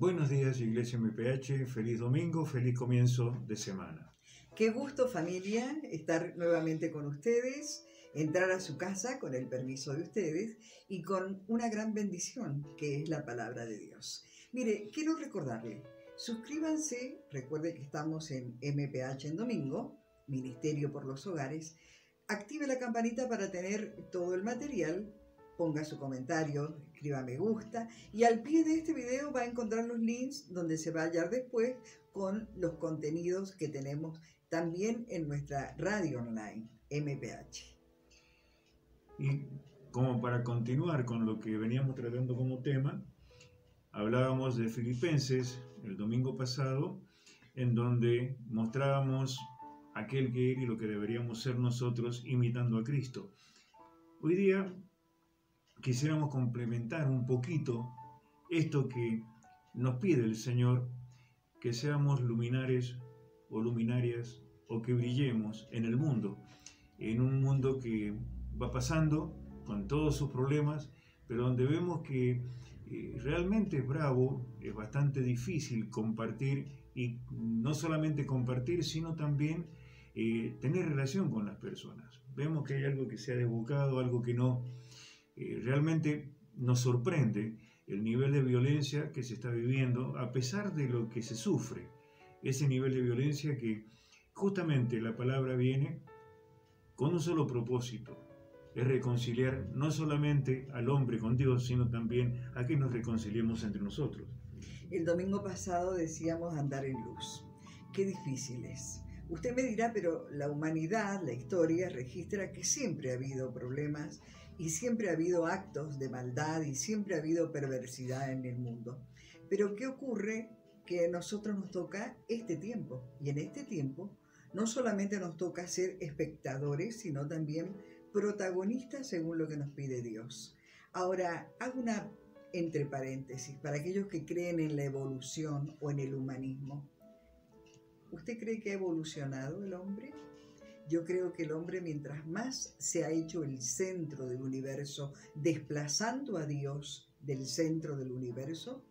Buenos días, Iglesia MPH. Feliz domingo, feliz comienzo de semana. Qué gusto familia estar nuevamente con ustedes, entrar a su casa con el permiso de ustedes y con una gran bendición que es la palabra de Dios. Mire, quiero recordarle, suscríbanse, recuerde que estamos en MPH en domingo, Ministerio por los Hogares, active la campanita para tener todo el material ponga su comentario, escriba me gusta y al pie de este video va a encontrar los links donde se va a hallar después con los contenidos que tenemos también en nuestra radio online, MPH. Y como para continuar con lo que veníamos tratando como tema, hablábamos de Filipenses el domingo pasado, en donde mostrábamos aquel que era y lo que deberíamos ser nosotros imitando a Cristo. Hoy día quisiéramos complementar un poquito esto que nos pide el Señor, que seamos luminares o luminarias o que brillemos en el mundo, en un mundo que va pasando con todos sus problemas, pero donde vemos que eh, realmente es bravo, es bastante difícil compartir y no solamente compartir, sino también eh, tener relación con las personas. Vemos que hay algo que se ha desbocado, algo que no eh, realmente nos sorprende el nivel de violencia que se está viviendo a pesar de lo que se sufre. Ese nivel de violencia que justamente la palabra viene con un solo propósito, es reconciliar no solamente al hombre con Dios, sino también a que nos reconciliemos entre nosotros. El domingo pasado decíamos andar en luz. Qué difícil es. Usted me dirá, pero la humanidad, la historia, registra que siempre ha habido problemas y siempre ha habido actos de maldad y siempre ha habido perversidad en el mundo. Pero ¿qué ocurre? Que a nosotros nos toca este tiempo y en este tiempo no solamente nos toca ser espectadores, sino también protagonistas según lo que nos pide Dios. Ahora, hago una entre paréntesis para aquellos que creen en la evolución o en el humanismo. ¿Usted cree que ha evolucionado el hombre? Yo creo que el hombre mientras más se ha hecho el centro del universo, desplazando a Dios del centro del universo,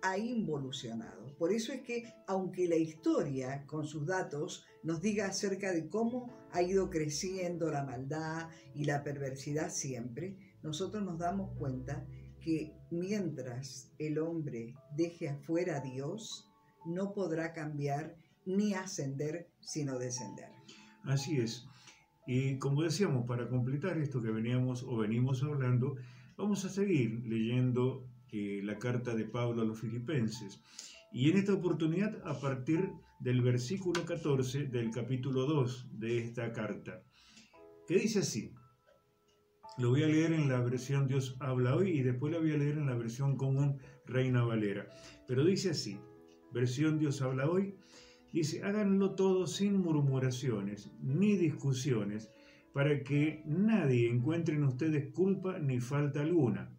ha involucionado. Por eso es que, aunque la historia, con sus datos, nos diga acerca de cómo ha ido creciendo la maldad y la perversidad siempre, nosotros nos damos cuenta que mientras el hombre deje afuera a Dios, no podrá cambiar ni ascender, sino descender. Así es. Y como decíamos, para completar esto que veníamos o venimos hablando, vamos a seguir leyendo eh, la carta de Pablo a los filipenses. Y en esta oportunidad, a partir del versículo 14 del capítulo 2 de esta carta, que dice así, lo voy a leer en la versión Dios habla hoy y después lo voy a leer en la versión común Reina Valera. Pero dice así, versión Dios habla hoy, Dice, háganlo todo sin murmuraciones ni discusiones, para que nadie encuentre en ustedes culpa ni falta alguna.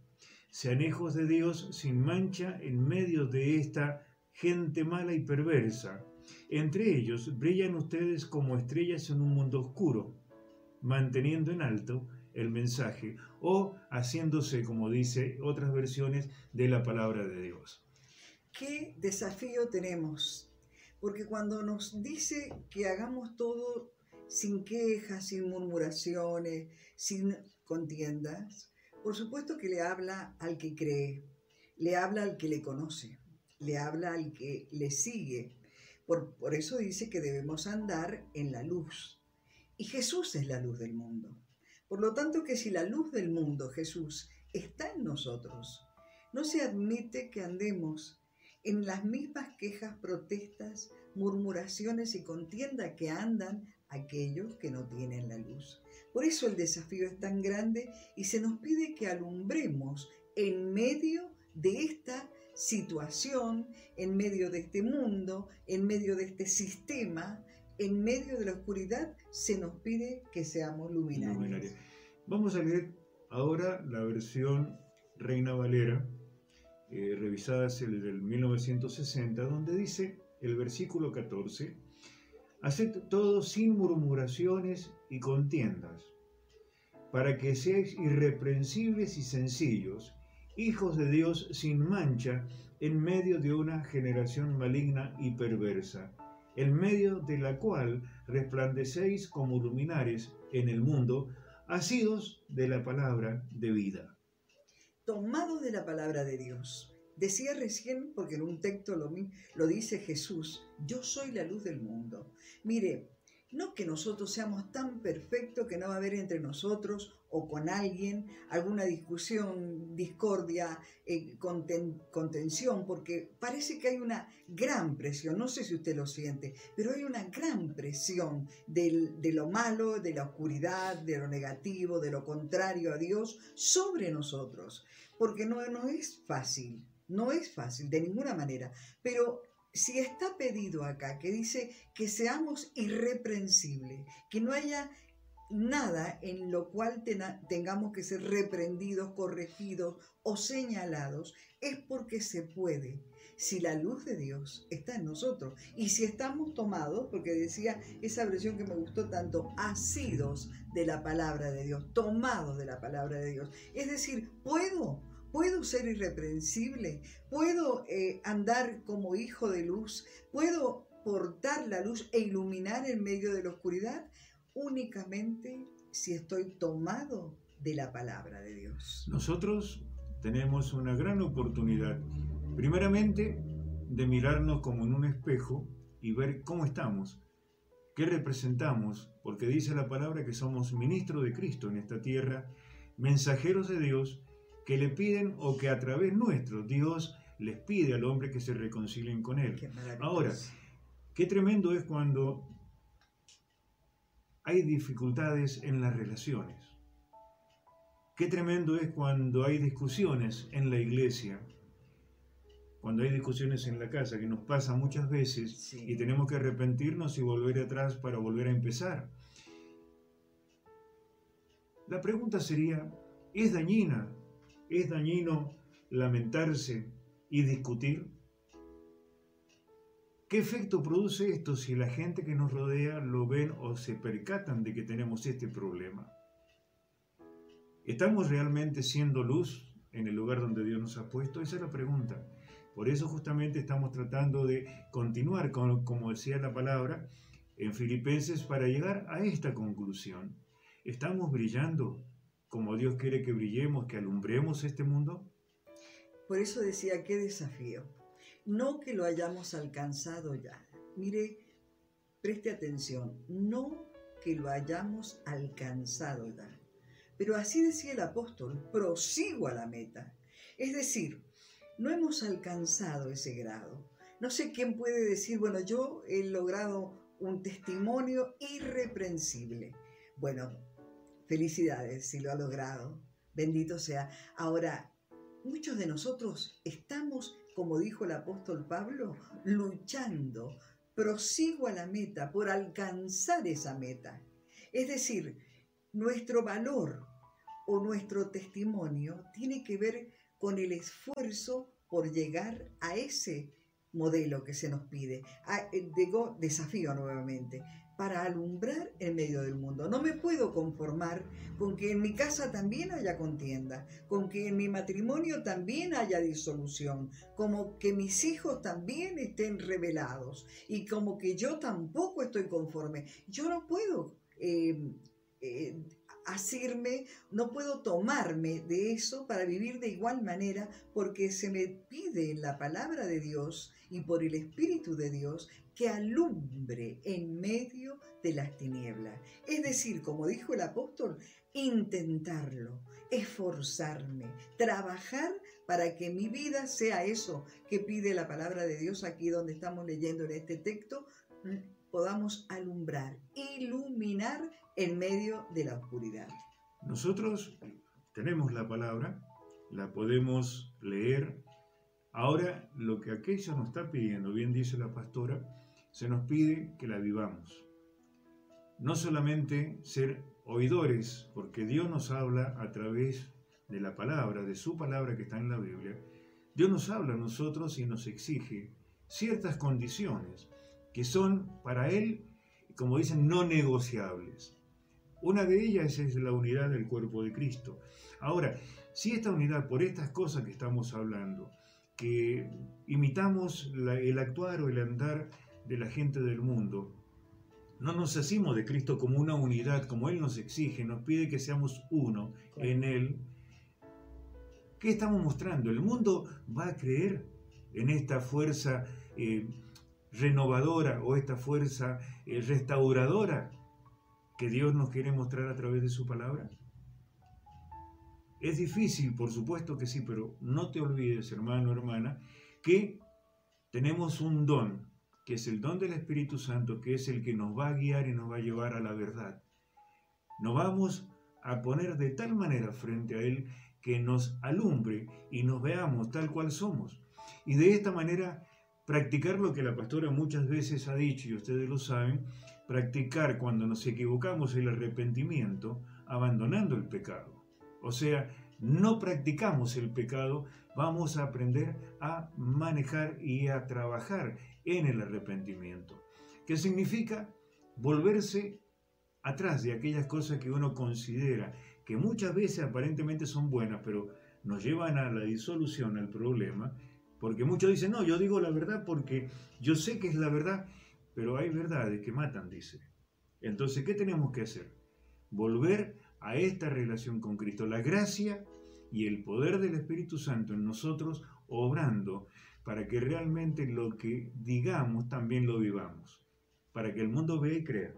Sean hijos de Dios sin mancha en medio de esta gente mala y perversa. Entre ellos brillan ustedes como estrellas en un mundo oscuro, manteniendo en alto el mensaje o haciéndose, como dice otras versiones, de la palabra de Dios. ¿Qué desafío tenemos porque cuando nos dice que hagamos todo sin quejas, sin murmuraciones, sin contiendas, por supuesto que le habla al que cree, le habla al que le conoce, le habla al que le sigue. Por, por eso dice que debemos andar en la luz. Y Jesús es la luz del mundo. Por lo tanto que si la luz del mundo, Jesús, está en nosotros, no se admite que andemos en las mismas quejas, protestas, murmuraciones y contienda que andan aquellos que no tienen la luz. Por eso el desafío es tan grande y se nos pide que alumbremos en medio de esta situación, en medio de este mundo, en medio de este sistema, en medio de la oscuridad, se nos pide que seamos luminarios. Vamos a leer ahora la versión Reina Valera eh, revisadas el del 1960, donde dice el versículo 14, Haced todo sin murmuraciones y contiendas, para que seáis irreprensibles y sencillos, hijos de Dios sin mancha, en medio de una generación maligna y perversa, en medio de la cual resplandecéis como luminares en el mundo, asidos de la palabra de vida. Tomados de la palabra de Dios. Decía recién, porque en un texto lo, dice Jesús, yo soy la luz del mundo. Mire, no que nosotros seamos tan perfectos que no va a haber entre nosotros o con alguien alguna discusión, discordia, eh, contención, porque parece que hay una gran presión, no sé si usted lo siente, pero hay una gran presión de lo malo, de la oscuridad, de lo negativo, de lo contrario a Dios sobre nosotros, porque no, no es fácil, no es fácil de ninguna manera, pero si está pedido acá que dice que seamos irreprensibles, que no haya nada en lo cual tengamos que ser reprendidos, corregidos o señalados, es porque se puede. Si la luz de Dios está en nosotros y si estamos tomados, porque decía esa versión que me gustó tanto, asidos de la palabra de Dios, tomados de la palabra de Dios. Es decir, puedo ¿Puedo ser irreprensible? ¿Puedo eh, andar como hijo de luz? ¿Puedo portar la luz e iluminar en medio de la oscuridad? Únicamente si estoy tomado de la palabra de Dios. Nosotros tenemos una gran oportunidad, primeramente, de mirarnos como en un espejo y ver cómo estamos, qué representamos, porque dice la palabra que somos ministros de Cristo en esta tierra, mensajeros de Dios, que le piden o que a través nuestro Dios les pide al hombre que se reconcilien con Él. Ahora, qué tremendo es cuando hay dificultades en las relaciones. Qué tremendo es cuando hay discusiones en la iglesia, cuando hay discusiones en la casa, que nos pasa muchas veces y tenemos que arrepentirnos y volver atrás para volver a empezar. La pregunta sería, ¿es dañina ¿Es dañino lamentarse y discutir? ¿Qué efecto produce esto si la gente que nos rodea lo ven o se percatan de que tenemos este problema? ¿Estamos realmente siendo luz en el lugar donde Dios nos ha puesto? Esa es la pregunta. Por eso justamente estamos tratando de continuar, con, como decía la palabra, en Filipenses para llegar a esta conclusión. ¿Estamos brillando como Dios quiere que brillemos, que alumbremos este mundo? Por eso decía, qué desafío. No que lo hayamos alcanzado ya. Mire, preste atención, no que lo hayamos alcanzado ya. Pero así decía el apóstol, prosigo a la meta. Es decir, no hemos alcanzado ese grado. No sé quién puede decir, bueno, yo he logrado un testimonio irreprensible. Bueno, Felicidades si lo ha logrado. Bendito sea. Ahora, muchos de nosotros estamos, como dijo el apóstol Pablo, luchando. Prosigo a la meta por alcanzar esa meta. Es decir, nuestro valor o nuestro testimonio tiene que ver con el esfuerzo por llegar a ese modelo que se nos pide. Eh, digo, desafío nuevamente para alumbrar en medio del mundo. No me puedo conformar con que en mi casa también haya contienda, con que en mi matrimonio también haya disolución, como que mis hijos también estén revelados y como que yo tampoco estoy conforme. Yo no puedo eh, eh, hacerme, no puedo tomarme de eso para vivir de igual manera porque se me pide en la palabra de Dios y por el Espíritu de Dios que alumbre en medio de las tinieblas. Es decir, como dijo el apóstol, intentarlo, esforzarme, trabajar para que mi vida sea eso que pide la palabra de Dios aquí donde estamos leyendo en este texto, podamos alumbrar, iluminar en medio de la oscuridad. Nosotros tenemos la palabra, la podemos leer. Ahora, lo que aquello nos está pidiendo, bien dice la pastora, se nos pide que la vivamos. No solamente ser oidores, porque Dios nos habla a través de la palabra, de su palabra que está en la Biblia. Dios nos habla a nosotros y nos exige ciertas condiciones que son para Él, como dicen, no negociables. Una de ellas es la unidad del cuerpo de Cristo. Ahora, si esta unidad, por estas cosas que estamos hablando, que imitamos el actuar o el andar de la gente del mundo. No nos hacemos de Cristo como una unidad, como Él nos exige, nos pide que seamos uno en Él. ¿Qué estamos mostrando? ¿El mundo va a creer en esta fuerza eh, renovadora o esta fuerza eh, restauradora que Dios nos quiere mostrar a través de su palabra? Es difícil, por supuesto que sí, pero no te olvides, hermano, hermana, que tenemos un don, que es el don del Espíritu Santo, que es el que nos va a guiar y nos va a llevar a la verdad. Nos vamos a poner de tal manera frente a Él que nos alumbre y nos veamos tal cual somos. Y de esta manera practicar lo que la pastora muchas veces ha dicho, y ustedes lo saben, practicar cuando nos equivocamos el arrepentimiento, abandonando el pecado. O sea, no practicamos el pecado, vamos a aprender a manejar y a trabajar en el arrepentimiento. ¿Qué significa? Volverse atrás de aquellas cosas que uno considera que muchas veces aparentemente son buenas, pero nos llevan a la disolución, al problema, porque muchos dicen, no, yo digo la verdad porque yo sé que es la verdad, pero hay verdades que matan, dice. Entonces, ¿qué tenemos que hacer? Volver a esta relación con Cristo, la gracia y el poder del Espíritu Santo en nosotros obrando para que realmente lo que digamos también lo vivamos, para que el mundo vea y crea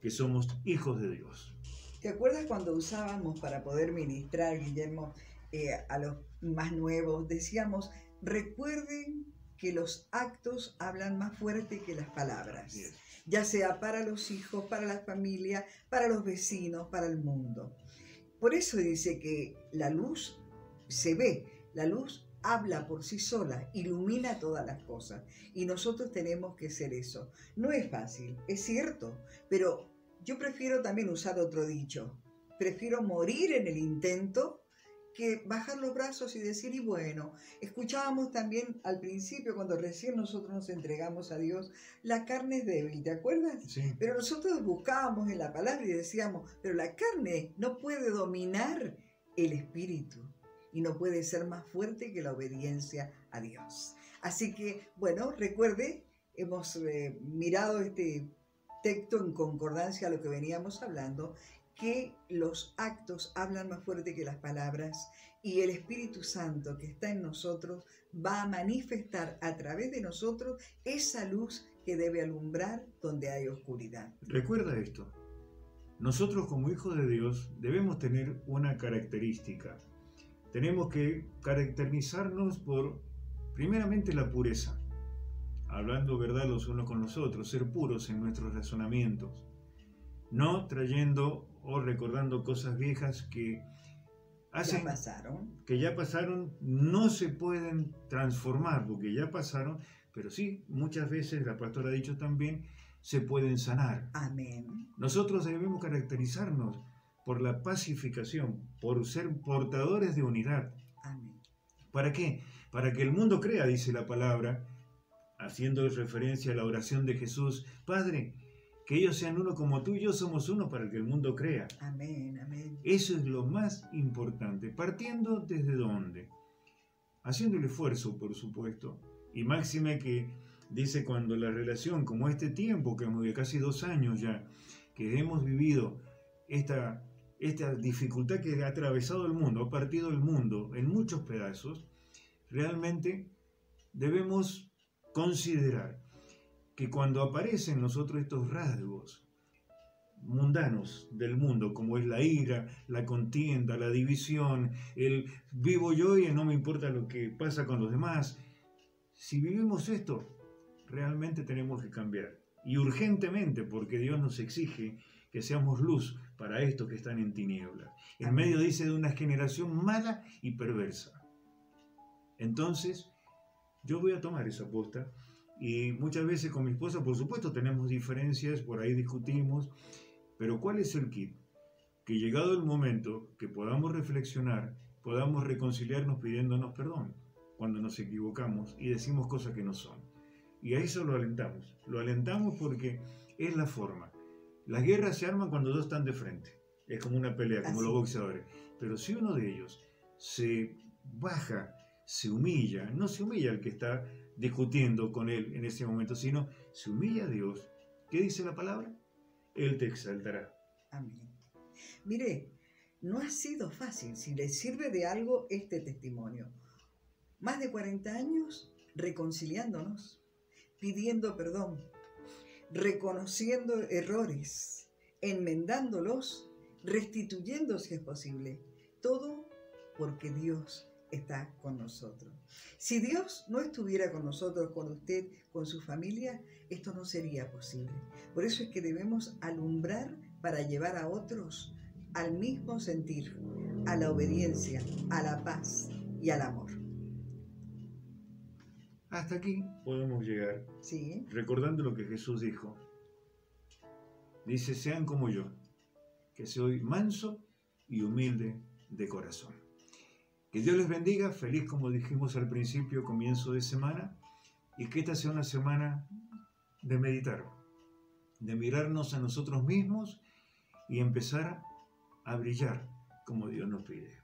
que somos hijos de Dios. ¿Te acuerdas cuando usábamos para poder ministrar, Guillermo, eh, a los más nuevos? Decíamos, recuerden que los actos hablan más fuerte que las palabras ya sea para los hijos, para la familia, para los vecinos, para el mundo. Por eso dice que la luz se ve, la luz habla por sí sola, ilumina todas las cosas y nosotros tenemos que ser eso. No es fácil, es cierto, pero yo prefiero también usar otro dicho. Prefiero morir en el intento que bajar los brazos y decir, y bueno, escuchábamos también al principio, cuando recién nosotros nos entregamos a Dios, la carne es débil, ¿te acuerdas? Pero nosotros buscábamos en la palabra y decíamos, pero la carne no puede dominar el espíritu y no puede ser más fuerte que la obediencia a Dios. Así que, bueno, recuerde, hemos eh, mirado este texto en concordancia a lo que veníamos hablando que los actos hablan más fuerte que las palabras y el Espíritu Santo que está en nosotros va a manifestar a través de nosotros esa luz que debe alumbrar donde hay oscuridad. Recuerda esto. Nosotros como hijos de Dios debemos tener una característica. Tenemos que caracterizarnos por, primeramente, la pureza. Hablando verdad los unos con los otros, ser puros en nuestros razonamientos. No trayendo o recordando cosas viejas que hacen, pasaron. que ya pasaron, no se pueden transformar porque ya pasaron, pero sí, muchas veces, la pastora ha dicho también, se pueden sanar. Amén. Nosotros debemos caracterizarnos por la pacificación, por ser portadores de unidad. Amén. ¿Para qué? Para que el mundo crea, dice la palabra, haciendo referencia a la oración de Jesús, Padre, que ellos sean uno como tú y yo somos uno para que el mundo crea. Amén, amén. Eso es lo más importante. Partiendo desde dónde? Haciendo el esfuerzo, por supuesto. Y máxime que dice cuando la relación, como este tiempo, que de casi dos años ya, que hemos vivido esta, esta dificultad que ha atravesado el mundo, ha partido el mundo en muchos pedazos, realmente debemos considerar que cuando aparecen nosotros estos rasgos mundanos del mundo, como es la ira, la contienda, la división, el vivo yo y no me importa lo que pasa con los demás, si vivimos esto, realmente tenemos que cambiar. Y urgentemente, porque Dios nos exige que seamos luz para estos que están en tinieblas. En medio, dice, de una generación mala y perversa. Entonces, yo voy a tomar esa aposta y muchas veces con mi esposa, por supuesto, tenemos diferencias, por ahí discutimos, pero ¿cuál es el kit? Que llegado el momento que podamos reflexionar, podamos reconciliarnos pidiéndonos perdón cuando nos equivocamos y decimos cosas que no son. Y a eso lo alentamos. Lo alentamos porque es la forma. Las guerras se arman cuando dos están de frente. Es como una pelea, como los boxeadores. Pero si uno de ellos se baja se humilla, no se humilla el que está discutiendo con él en ese momento, sino se humilla a Dios. ¿Qué dice la palabra? Él te exaltará. Amén. Mire, no ha sido fácil si le sirve de algo este testimonio. Más de 40 años reconciliándonos, pidiendo perdón, reconociendo errores, enmendándolos, restituyendo si es posible. Todo porque Dios está con nosotros. Si Dios no estuviera con nosotros, con usted, con su familia, esto no sería posible. Por eso es que debemos alumbrar para llevar a otros al mismo sentir, a la obediencia, a la paz y al amor. Hasta aquí podemos llegar. Sí. Recordando lo que Jesús dijo. Dice, sean como yo, que soy manso y humilde de corazón. Que Dios les bendiga, feliz como dijimos al principio, comienzo de semana, y que esta sea una semana de meditar, de mirarnos a nosotros mismos y empezar a brillar como Dios nos pide.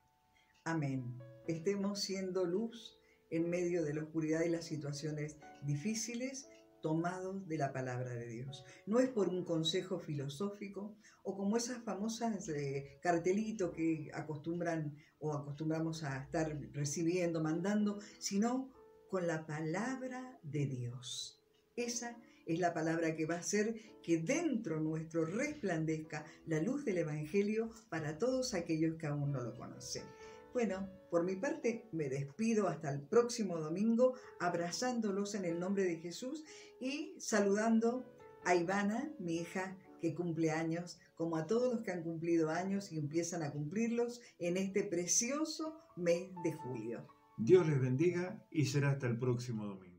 Amén. Estemos siendo luz en medio de la oscuridad y las situaciones difíciles tomados de la palabra de Dios. No es por un consejo filosófico o como esas famosas eh, cartelitos que acostumbran o acostumbramos a estar recibiendo, mandando, sino con la palabra de Dios. Esa es la palabra que va a hacer que dentro nuestro resplandezca la luz del Evangelio para todos aquellos que aún no lo conocen. Bueno, por mi parte me despido hasta el próximo domingo, abrazándolos en el nombre de Jesús y saludando a Ivana, mi hija que cumple años, como a todos los que han cumplido años y empiezan a cumplirlos en este precioso mes de julio. Dios les bendiga y será hasta el próximo domingo.